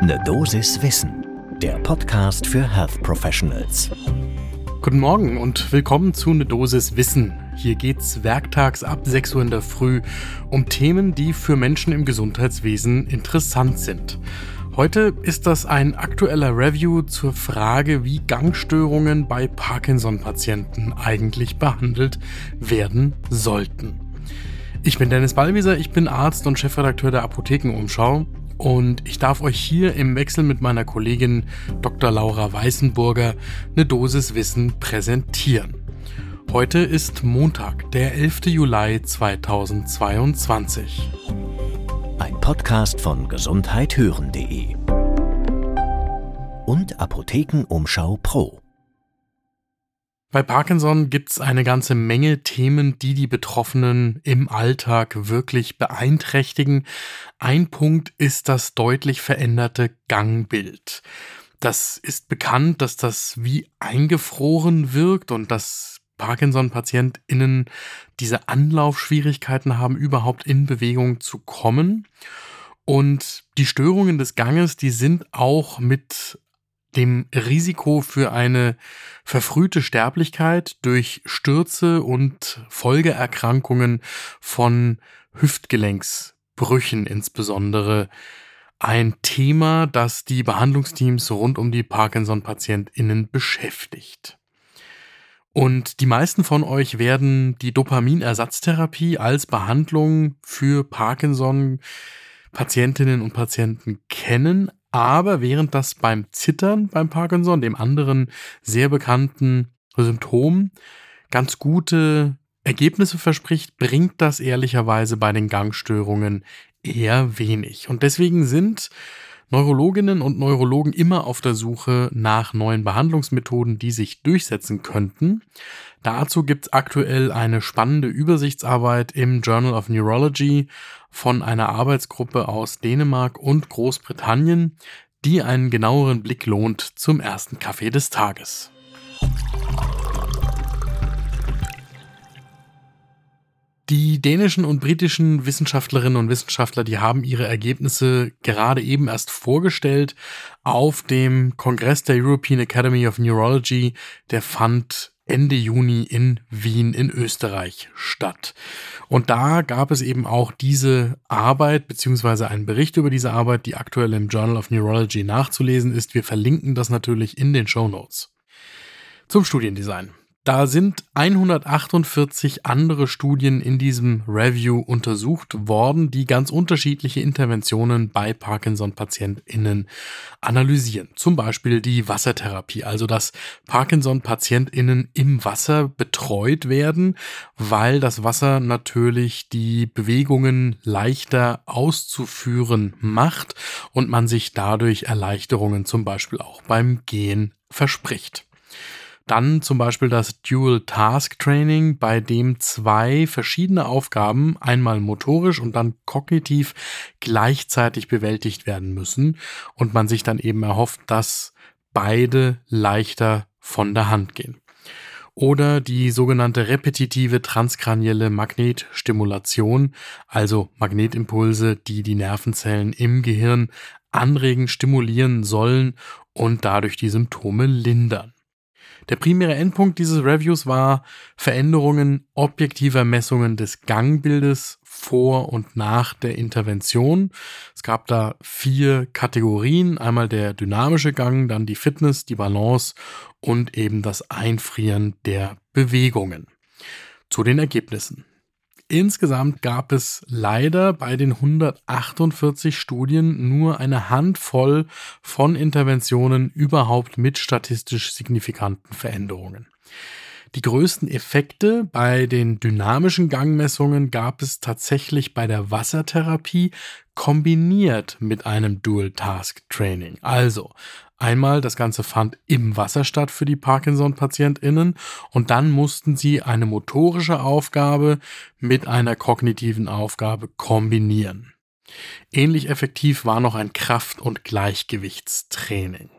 Ne Dosis Wissen, der Podcast für Health Professionals. Guten Morgen und willkommen zu Ne Dosis Wissen. Hier geht's werktags ab 6 Uhr in der Früh um Themen, die für Menschen im Gesundheitswesen interessant sind. Heute ist das ein aktueller Review zur Frage, wie Gangstörungen bei Parkinson-Patienten eigentlich behandelt werden sollten. Ich bin Dennis Ballwieser, ich bin Arzt und Chefredakteur der Apothekenumschau und ich darf euch hier im Wechsel mit meiner Kollegin Dr. Laura Weißenburger eine Dosis Wissen präsentieren. Heute ist Montag, der 11. Juli 2022. Ein Podcast von gesundheithören.de und Apothekenumschau Pro. Bei Parkinson gibt es eine ganze Menge Themen, die die Betroffenen im Alltag wirklich beeinträchtigen. Ein Punkt ist das deutlich veränderte Gangbild. Das ist bekannt, dass das wie eingefroren wirkt und dass Parkinson-PatientInnen diese Anlaufschwierigkeiten haben, überhaupt in Bewegung zu kommen. Und die Störungen des Ganges, die sind auch mit dem Risiko für eine verfrühte Sterblichkeit durch Stürze und Folgeerkrankungen von Hüftgelenksbrüchen insbesondere ein Thema, das die Behandlungsteams rund um die Parkinson-PatientInnen beschäftigt. Und die meisten von euch werden die Dopaminersatztherapie als Behandlung für Parkinson Patientinnen und Patienten kennen, aber während das beim Zittern beim Parkinson, dem anderen sehr bekannten Symptom, ganz gute Ergebnisse verspricht, bringt das ehrlicherweise bei den Gangstörungen eher wenig. Und deswegen sind Neurologinnen und Neurologen immer auf der Suche nach neuen Behandlungsmethoden, die sich durchsetzen könnten. Dazu gibt es aktuell eine spannende Übersichtsarbeit im Journal of Neurology von einer Arbeitsgruppe aus Dänemark und Großbritannien, die einen genaueren Blick lohnt zum ersten Kaffee des Tages. Die dänischen und britischen Wissenschaftlerinnen und Wissenschaftler, die haben ihre Ergebnisse gerade eben erst vorgestellt auf dem Kongress der European Academy of Neurology. Der fand Ende Juni in Wien in Österreich statt. Und da gab es eben auch diese Arbeit beziehungsweise einen Bericht über diese Arbeit, die aktuell im Journal of Neurology nachzulesen ist. Wir verlinken das natürlich in den Show Notes. Zum Studiendesign. Da sind 148 andere Studien in diesem Review untersucht worden, die ganz unterschiedliche Interventionen bei Parkinson-PatientInnen analysieren. Zum Beispiel die Wassertherapie, also dass Parkinson-PatientInnen im Wasser betreut werden, weil das Wasser natürlich die Bewegungen leichter auszuführen macht und man sich dadurch Erleichterungen zum Beispiel auch beim Gehen verspricht. Dann zum Beispiel das Dual Task Training, bei dem zwei verschiedene Aufgaben, einmal motorisch und dann kognitiv, gleichzeitig bewältigt werden müssen und man sich dann eben erhofft, dass beide leichter von der Hand gehen. Oder die sogenannte repetitive transkranielle Magnetstimulation, also Magnetimpulse, die die Nervenzellen im Gehirn anregen, stimulieren sollen und dadurch die Symptome lindern. Der primäre Endpunkt dieses Reviews war Veränderungen objektiver Messungen des Gangbildes vor und nach der Intervention. Es gab da vier Kategorien. Einmal der dynamische Gang, dann die Fitness, die Balance und eben das Einfrieren der Bewegungen. Zu den Ergebnissen. Insgesamt gab es leider bei den 148 Studien nur eine Handvoll von Interventionen überhaupt mit statistisch signifikanten Veränderungen. Die größten Effekte bei den dynamischen Gangmessungen gab es tatsächlich bei der Wassertherapie kombiniert mit einem Dual Task Training. Also Einmal, das Ganze fand im Wasser statt für die Parkinson-PatientInnen und dann mussten sie eine motorische Aufgabe mit einer kognitiven Aufgabe kombinieren. Ähnlich effektiv war noch ein Kraft- und Gleichgewichtstraining.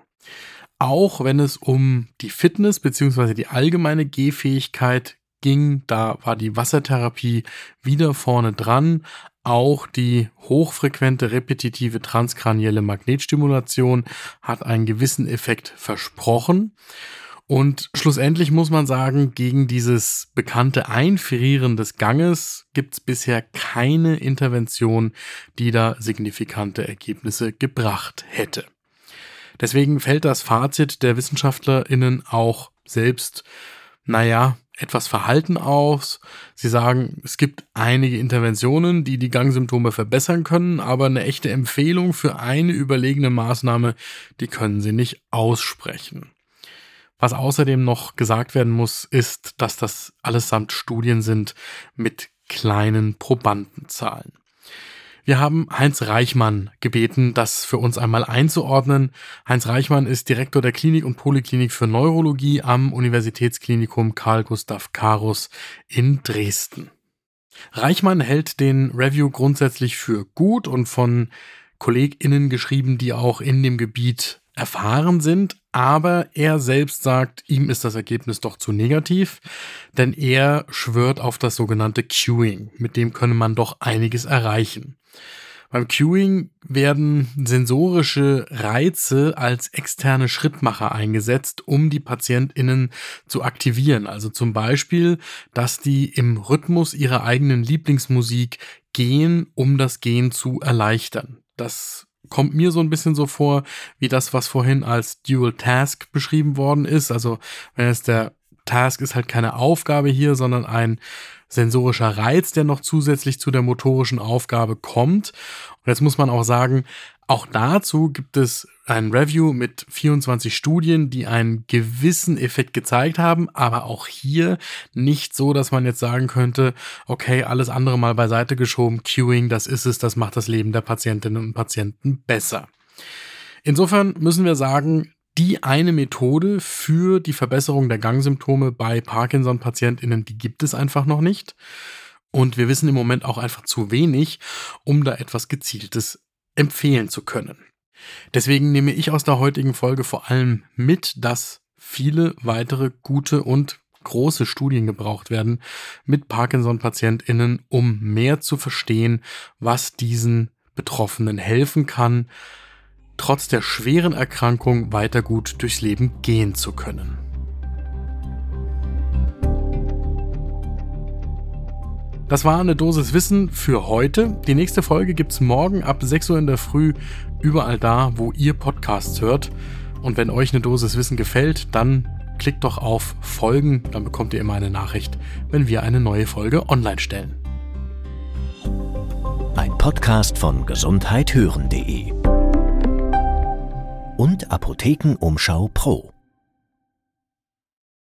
Auch wenn es um die Fitness bzw. die allgemeine Gehfähigkeit ging, da war die Wassertherapie wieder vorne dran, auch die hochfrequente repetitive transkranielle Magnetstimulation hat einen gewissen Effekt versprochen. Und schlussendlich muss man sagen, gegen dieses bekannte Einfrieren des Ganges gibt es bisher keine Intervention, die da signifikante Ergebnisse gebracht hätte. Deswegen fällt das Fazit der WissenschaftlerInnen auch selbst, naja, etwas verhalten aus. Sie sagen, es gibt einige Interventionen, die die Gangsymptome verbessern können, aber eine echte Empfehlung für eine überlegene Maßnahme, die können sie nicht aussprechen. Was außerdem noch gesagt werden muss, ist, dass das allesamt Studien sind mit kleinen Probandenzahlen. Wir haben Heinz Reichmann gebeten, das für uns einmal einzuordnen. Heinz Reichmann ist Direktor der Klinik und Poliklinik für Neurologie am Universitätsklinikum Karl Gustav Karus in Dresden. Reichmann hält den Review grundsätzlich für gut und von KollegInnen geschrieben, die auch in dem Gebiet erfahren sind, aber er selbst sagt, ihm ist das Ergebnis doch zu negativ, denn er schwört auf das sogenannte Queuing, mit dem könne man doch einiges erreichen. Beim Queuing werden sensorische Reize als externe Schrittmacher eingesetzt, um die PatientInnen zu aktivieren. Also zum Beispiel, dass die im Rhythmus ihrer eigenen Lieblingsmusik gehen, um das Gehen zu erleichtern. Das kommt mir so ein bisschen so vor, wie das, was vorhin als Dual Task beschrieben worden ist. Also wenn es der Task ist halt keine Aufgabe hier, sondern ein sensorischer Reiz, der noch zusätzlich zu der motorischen Aufgabe kommt. Jetzt muss man auch sagen, auch dazu gibt es ein Review mit 24 Studien, die einen gewissen Effekt gezeigt haben, aber auch hier nicht so, dass man jetzt sagen könnte, okay, alles andere mal beiseite geschoben, Queuing, das ist es, das macht das Leben der Patientinnen und Patienten besser. Insofern müssen wir sagen, die eine Methode für die Verbesserung der Gangsymptome bei Parkinson-PatientInnen, die gibt es einfach noch nicht. Und wir wissen im Moment auch einfach zu wenig, um da etwas Gezieltes empfehlen zu können. Deswegen nehme ich aus der heutigen Folge vor allem mit, dass viele weitere gute und große Studien gebraucht werden mit Parkinson-PatientInnen, um mehr zu verstehen, was diesen Betroffenen helfen kann, trotz der schweren Erkrankung weiter gut durchs Leben gehen zu können. Das war eine Dosis Wissen für heute. Die nächste Folge gibt es morgen ab 6 Uhr in der Früh überall da, wo ihr Podcasts hört. Und wenn euch eine Dosis Wissen gefällt, dann klickt doch auf Folgen, dann bekommt ihr immer eine Nachricht, wenn wir eine neue Folge online stellen. Ein Podcast von gesundheithören.de und Apothekenumschau Pro.